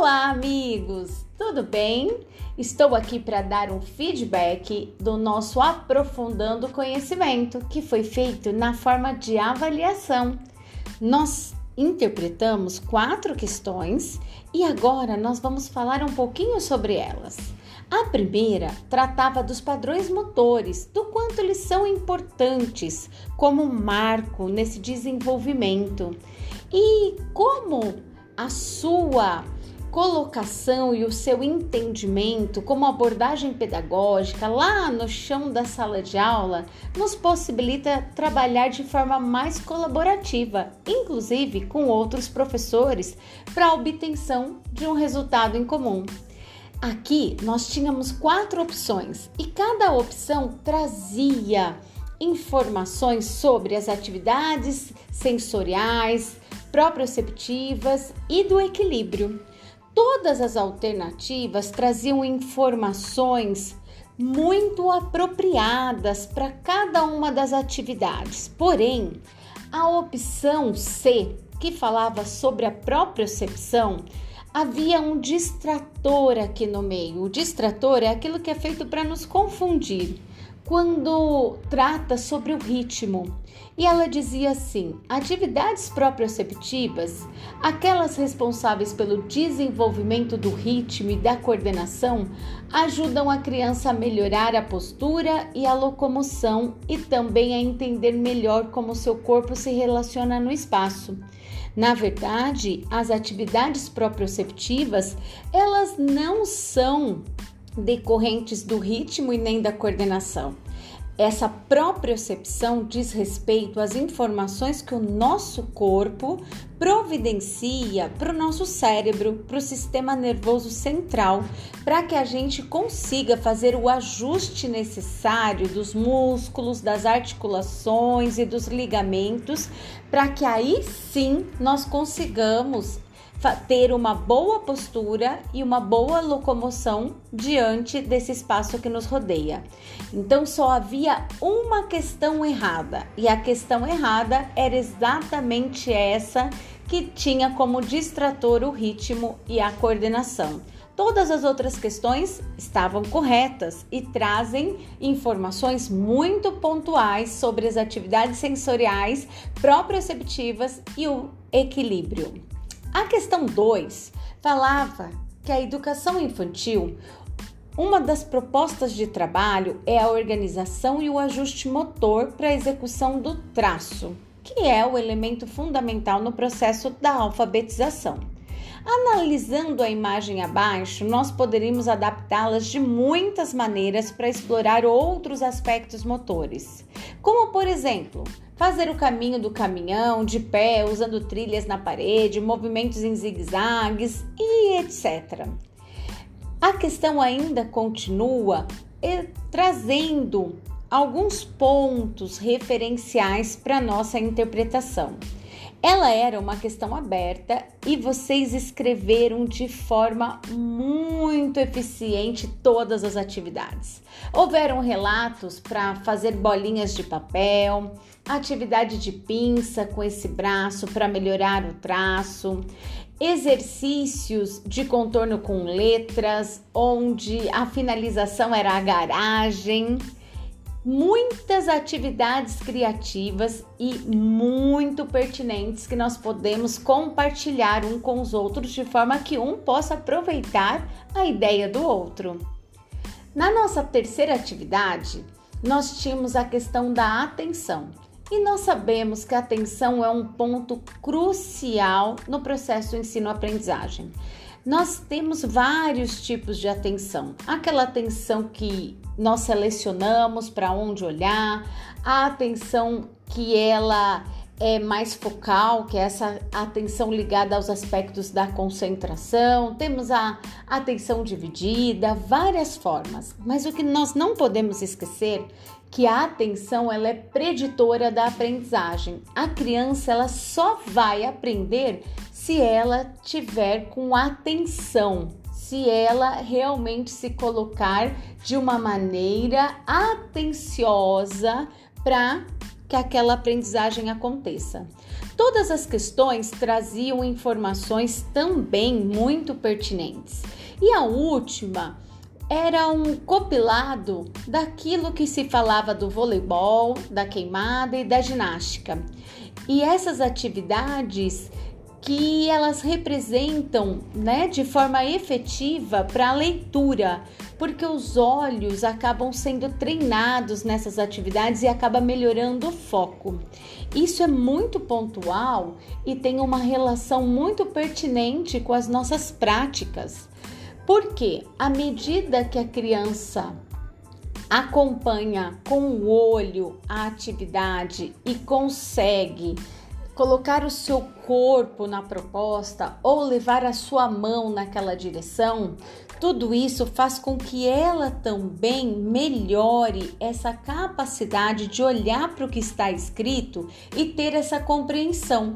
Olá, amigos! Tudo bem? Estou aqui para dar um feedback do nosso Aprofundando Conhecimento, que foi feito na forma de avaliação. Nós interpretamos quatro questões e agora nós vamos falar um pouquinho sobre elas. A primeira tratava dos padrões motores, do quanto eles são importantes como marco nesse desenvolvimento e como a sua colocação e o seu entendimento como abordagem pedagógica lá no chão da sala de aula nos possibilita trabalhar de forma mais colaborativa, inclusive com outros professores, para a obtenção de um resultado em comum. Aqui nós tínhamos quatro opções e cada opção trazia informações sobre as atividades sensoriais, proprioceptivas e do equilíbrio. Todas as alternativas traziam informações muito apropriadas para cada uma das atividades. Porém, a opção C, que falava sobre a propriocepção, havia um distrator aqui no meio. O distrator é aquilo que é feito para nos confundir quando trata sobre o ritmo. E ela dizia assim: atividades proprioceptivas, aquelas responsáveis pelo desenvolvimento do ritmo e da coordenação, ajudam a criança a melhorar a postura e a locomoção e também a entender melhor como seu corpo se relaciona no espaço. Na verdade, as atividades proprioceptivas, elas não são decorrentes do ritmo e nem da coordenação. Essa propriocepção diz respeito às informações que o nosso corpo providencia para o nosso cérebro, para o sistema nervoso central, para que a gente consiga fazer o ajuste necessário dos músculos, das articulações e dos ligamentos, para que aí sim nós consigamos ter uma boa postura e uma boa locomoção diante desse espaço que nos rodeia. Então só havia uma questão errada, e a questão errada era exatamente essa que tinha como distrator o ritmo e a coordenação. Todas as outras questões estavam corretas e trazem informações muito pontuais sobre as atividades sensoriais proprioceptivas e o equilíbrio. A questão 2 falava que a educação infantil, uma das propostas de trabalho é a organização e o ajuste motor para a execução do traço, que é o elemento fundamental no processo da alfabetização. Analisando a imagem abaixo, nós poderíamos adaptá-las de muitas maneiras para explorar outros aspectos motores, como por exemplo, fazer o caminho do caminhão de pé, usando trilhas na parede, movimentos em zigue-zagues e etc. A questão ainda continua eh, trazendo alguns pontos referenciais para nossa interpretação. Ela era uma questão aberta e vocês escreveram de forma muito eficiente todas as atividades. Houveram relatos para fazer bolinhas de papel, atividade de pinça com esse braço para melhorar o traço, exercícios de contorno com letras, onde a finalização era a garagem muitas atividades criativas e muito pertinentes que nós podemos compartilhar um com os outros de forma que um possa aproveitar a ideia do outro. Na nossa terceira atividade, nós tínhamos a questão da atenção. E nós sabemos que a atenção é um ponto crucial no processo ensino-aprendizagem. Nós temos vários tipos de atenção. Aquela atenção que nós selecionamos para onde olhar, a atenção que ela é mais focal, que é essa atenção ligada aos aspectos da concentração, temos a atenção dividida, várias formas. Mas o que nós não podemos esquecer que a atenção ela é preditora da aprendizagem. A criança ela só vai aprender se ela tiver com atenção, se ela realmente se colocar de uma maneira atenciosa para que aquela aprendizagem aconteça. Todas as questões traziam informações também muito pertinentes. E a última era um compilado daquilo que se falava do voleibol, da queimada e da ginástica. E essas atividades que elas representam, né, de forma efetiva para a leitura, porque os olhos acabam sendo treinados nessas atividades e acaba melhorando o foco. Isso é muito pontual e tem uma relação muito pertinente com as nossas práticas. Porque à medida que a criança acompanha com o olho a atividade e consegue colocar o seu corpo na proposta ou levar a sua mão naquela direção, tudo isso faz com que ela também melhore essa capacidade de olhar para o que está escrito e ter essa compreensão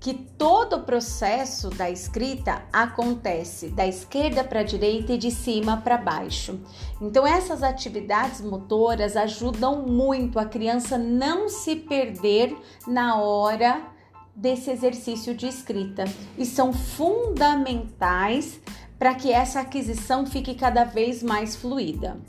que todo o processo da escrita acontece da esquerda para a direita e de cima para baixo. Então essas atividades motoras ajudam muito a criança não se perder na hora desse exercício de escrita e são fundamentais para que essa aquisição fique cada vez mais fluida.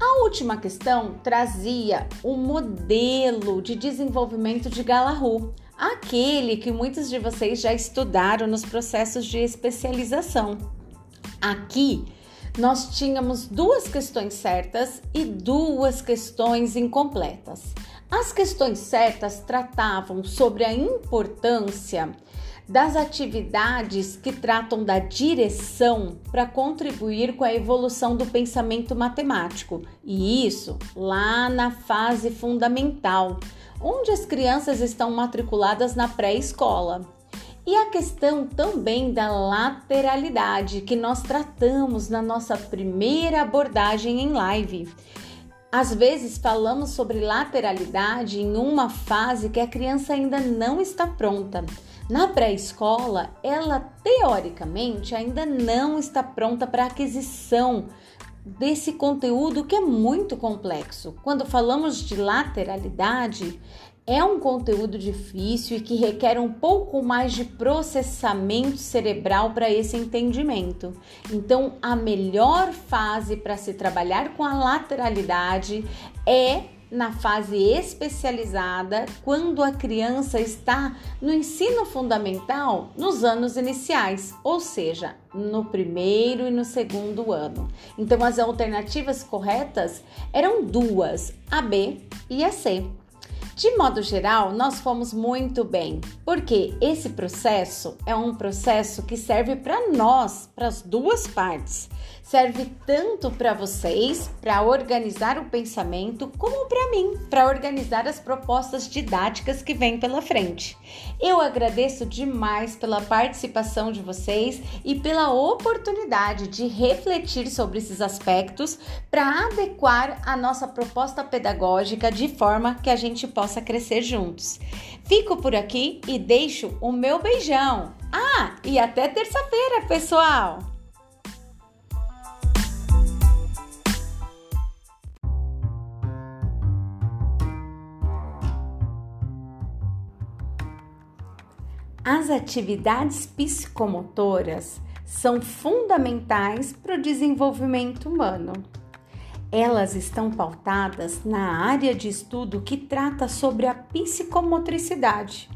A última questão trazia o modelo de desenvolvimento de Galahu, aquele que muitos de vocês já estudaram nos processos de especialização. Aqui nós tínhamos duas questões certas e duas questões incompletas. As questões certas tratavam sobre a importância das atividades que tratam da direção para contribuir com a evolução do pensamento matemático, e isso lá na fase fundamental, onde as crianças estão matriculadas na pré-escola. E a questão também da lateralidade, que nós tratamos na nossa primeira abordagem em live. Às vezes falamos sobre lateralidade em uma fase que a criança ainda não está pronta. Na pré-escola, ela teoricamente ainda não está pronta para aquisição desse conteúdo que é muito complexo. Quando falamos de lateralidade, é um conteúdo difícil e que requer um pouco mais de processamento cerebral para esse entendimento. Então, a melhor fase para se trabalhar com a lateralidade é na fase especializada, quando a criança está no ensino fundamental nos anos iniciais, ou seja, no primeiro e no segundo ano. Então, as alternativas corretas eram duas, a B e a C. De modo geral, nós fomos muito bem, porque esse processo é um processo que serve para nós, para as duas partes serve tanto para vocês, para organizar o pensamento, como para mim, para organizar as propostas didáticas que vêm pela frente. Eu agradeço demais pela participação de vocês e pela oportunidade de refletir sobre esses aspectos para adequar a nossa proposta pedagógica de forma que a gente possa crescer juntos. Fico por aqui e deixo o meu beijão. Ah, e até terça-feira, pessoal! As atividades psicomotoras são fundamentais para o desenvolvimento humano. Elas estão pautadas na área de estudo que trata sobre a psicomotricidade.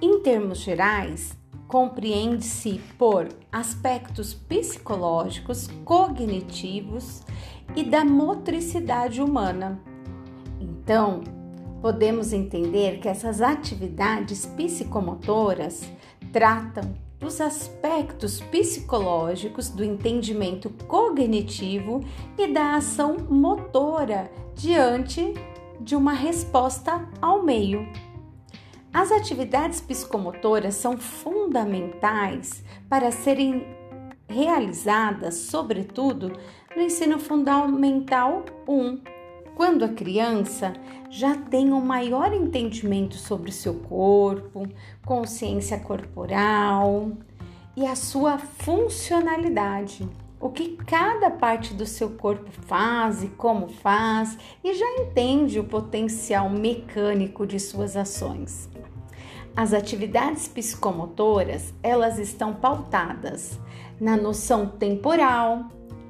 Em termos gerais, compreende-se por aspectos psicológicos, cognitivos e da motricidade humana. Então, podemos entender que essas atividades psicomotoras tratam dos aspectos psicológicos do entendimento cognitivo e da ação motora diante de uma resposta ao meio. As atividades psicomotoras são fundamentais para serem realizadas, sobretudo, no ensino fundamental 1 quando a criança já tem um maior entendimento sobre seu corpo, consciência corporal e a sua funcionalidade, o que cada parte do seu corpo faz e como faz e já entende o potencial mecânico de suas ações. As atividades psicomotoras, elas estão pautadas na noção temporal,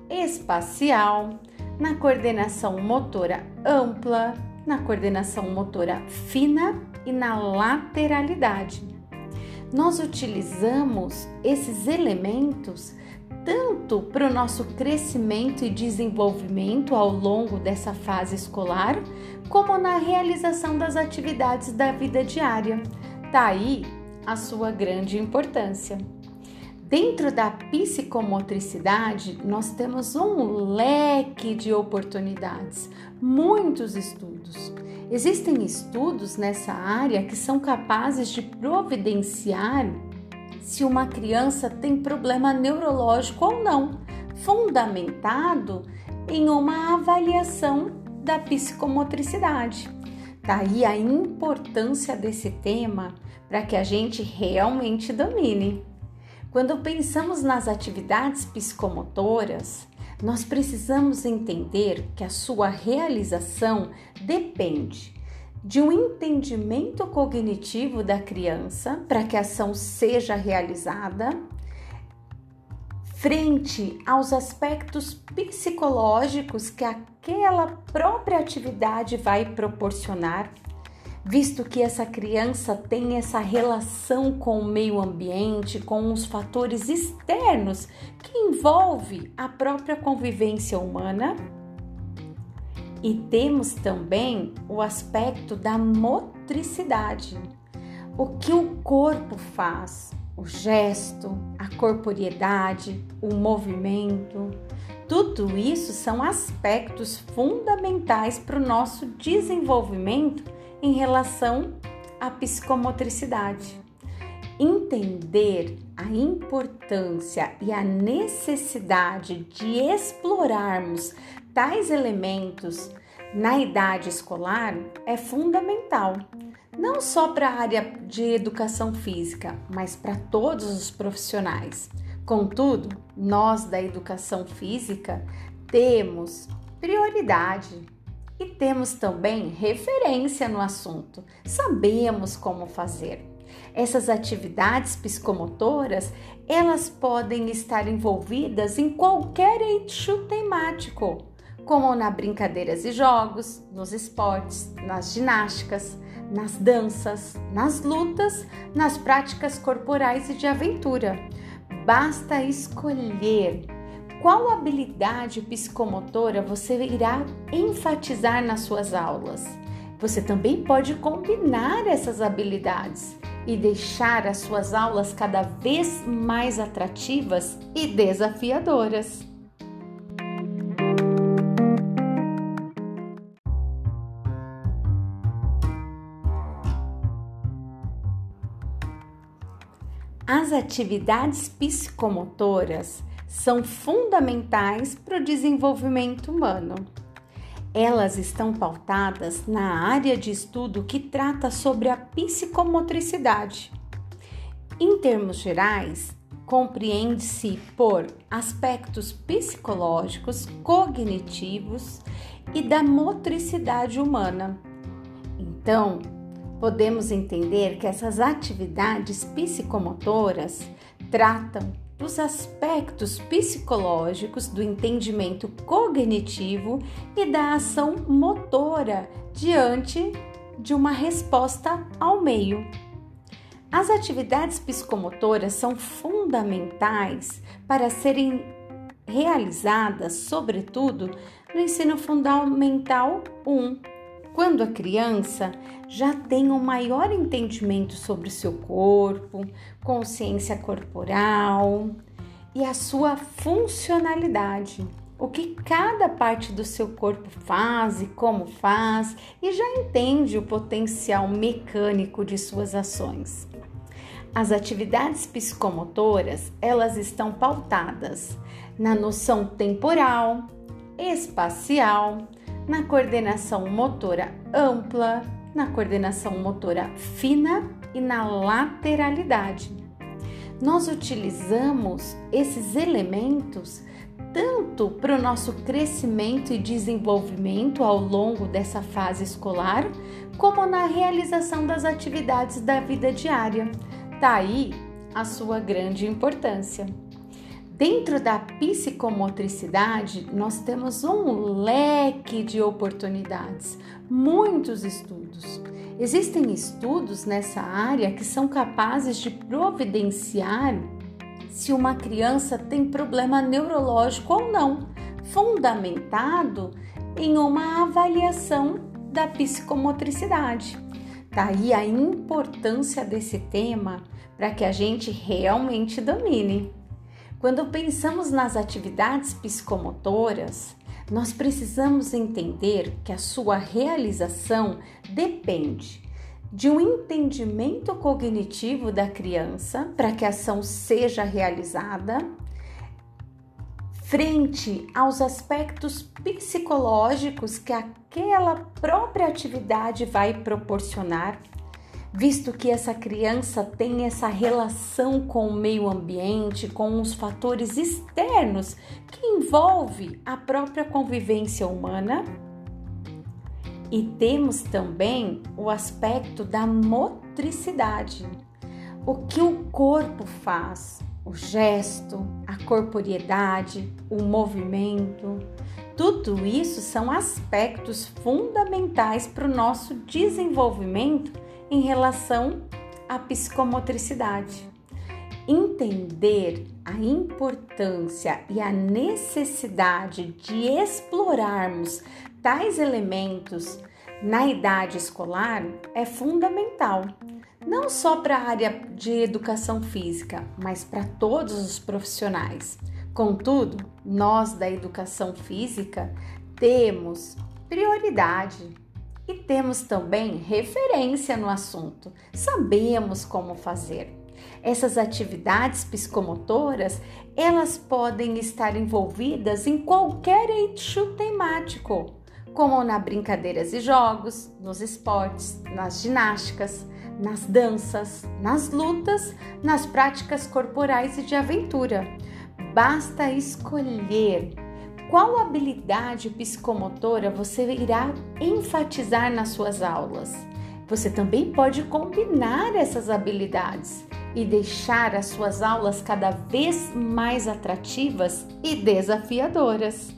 espacial, na coordenação motora ampla, na coordenação motora fina e na lateralidade. Nós utilizamos esses elementos tanto para o nosso crescimento e desenvolvimento ao longo dessa fase escolar, como na realização das atividades da vida diária. Tá aí a sua grande importância. Dentro da psicomotricidade, nós temos um leque de oportunidades, muitos estudos. Existem estudos nessa área que são capazes de providenciar se uma criança tem problema neurológico ou não, fundamentado em uma avaliação da psicomotricidade. Daí a importância desse tema para que a gente realmente domine. Quando pensamos nas atividades psicomotoras, nós precisamos entender que a sua realização depende de um entendimento cognitivo da criança para que a ação seja realizada, frente aos aspectos psicológicos que aquela própria atividade vai proporcionar, visto que essa criança tem essa relação com o meio ambiente, com os fatores externos que envolve a própria convivência humana e temos também o aspecto da motricidade. O que o corpo faz, o gesto, a corporeidade, o movimento, tudo isso são aspectos fundamentais para o nosso desenvolvimento em relação à psicomotricidade. Entender a importância e a necessidade de explorarmos tais elementos na idade escolar é fundamental, não só para a área de educação física, mas para todos os profissionais. Contudo, nós da educação física temos prioridade e temos também referência no assunto, sabemos como fazer. Essas atividades psicomotoras, elas podem estar envolvidas em qualquer eixo temático, como na brincadeiras e jogos, nos esportes, nas ginásticas, nas danças, nas lutas, nas práticas corporais e de aventura. Basta escolher qual habilidade psicomotora você irá enfatizar nas suas aulas. Você também pode combinar essas habilidades e deixar as suas aulas cada vez mais atrativas e desafiadoras. As atividades psicomotoras são fundamentais para o desenvolvimento humano. Elas estão pautadas na área de estudo que trata sobre a psicomotricidade. Em termos gerais, compreende-se por aspectos psicológicos, cognitivos e da motricidade humana. Então, podemos entender que essas atividades psicomotoras tratam dos aspectos psicológicos do entendimento cognitivo e da ação motora diante de uma resposta ao meio. As atividades psicomotoras são fundamentais para serem realizadas, sobretudo, no ensino fundamental 1 quando a criança já tem um maior entendimento sobre o seu corpo, consciência corporal e a sua funcionalidade. O que cada parte do seu corpo faz e como faz, e já entende o potencial mecânico de suas ações. As atividades psicomotoras, elas estão pautadas na noção temporal, espacial, na coordenação motora ampla, na coordenação motora fina e na lateralidade. Nós utilizamos esses elementos tanto para o nosso crescimento e desenvolvimento ao longo dessa fase escolar, como na realização das atividades da vida diária. Tá aí a sua grande importância. Dentro da psicomotricidade, nós temos um leque de oportunidades, muitos estudos. Existem estudos nessa área que são capazes de providenciar se uma criança tem problema neurológico ou não, fundamentado em uma avaliação da psicomotricidade. Daí tá a importância desse tema para que a gente realmente domine. Quando pensamos nas atividades psicomotoras, nós precisamos entender que a sua realização depende de um entendimento cognitivo da criança para que a ação seja realizada, frente aos aspectos psicológicos que aquela própria atividade vai proporcionar visto que essa criança tem essa relação com o meio ambiente, com os fatores externos que envolve a própria convivência humana. E temos também o aspecto da motricidade, o que o corpo faz, o gesto, a corporeidade, o movimento. Tudo isso são aspectos fundamentais para o nosso desenvolvimento em relação à psicomotricidade. Entender a importância e a necessidade de explorarmos tais elementos na idade escolar é fundamental, não só para a área de educação física, mas para todos os profissionais. Contudo, nós da educação física temos prioridade e temos também referência no assunto, sabemos como fazer. Essas atividades psicomotoras, elas podem estar envolvidas em qualquer eixo temático, como na brincadeiras e jogos, nos esportes, nas ginásticas, nas danças, nas lutas, nas práticas corporais e de aventura. Basta escolher qual habilidade psicomotora você irá enfatizar nas suas aulas? Você também pode combinar essas habilidades e deixar as suas aulas cada vez mais atrativas e desafiadoras.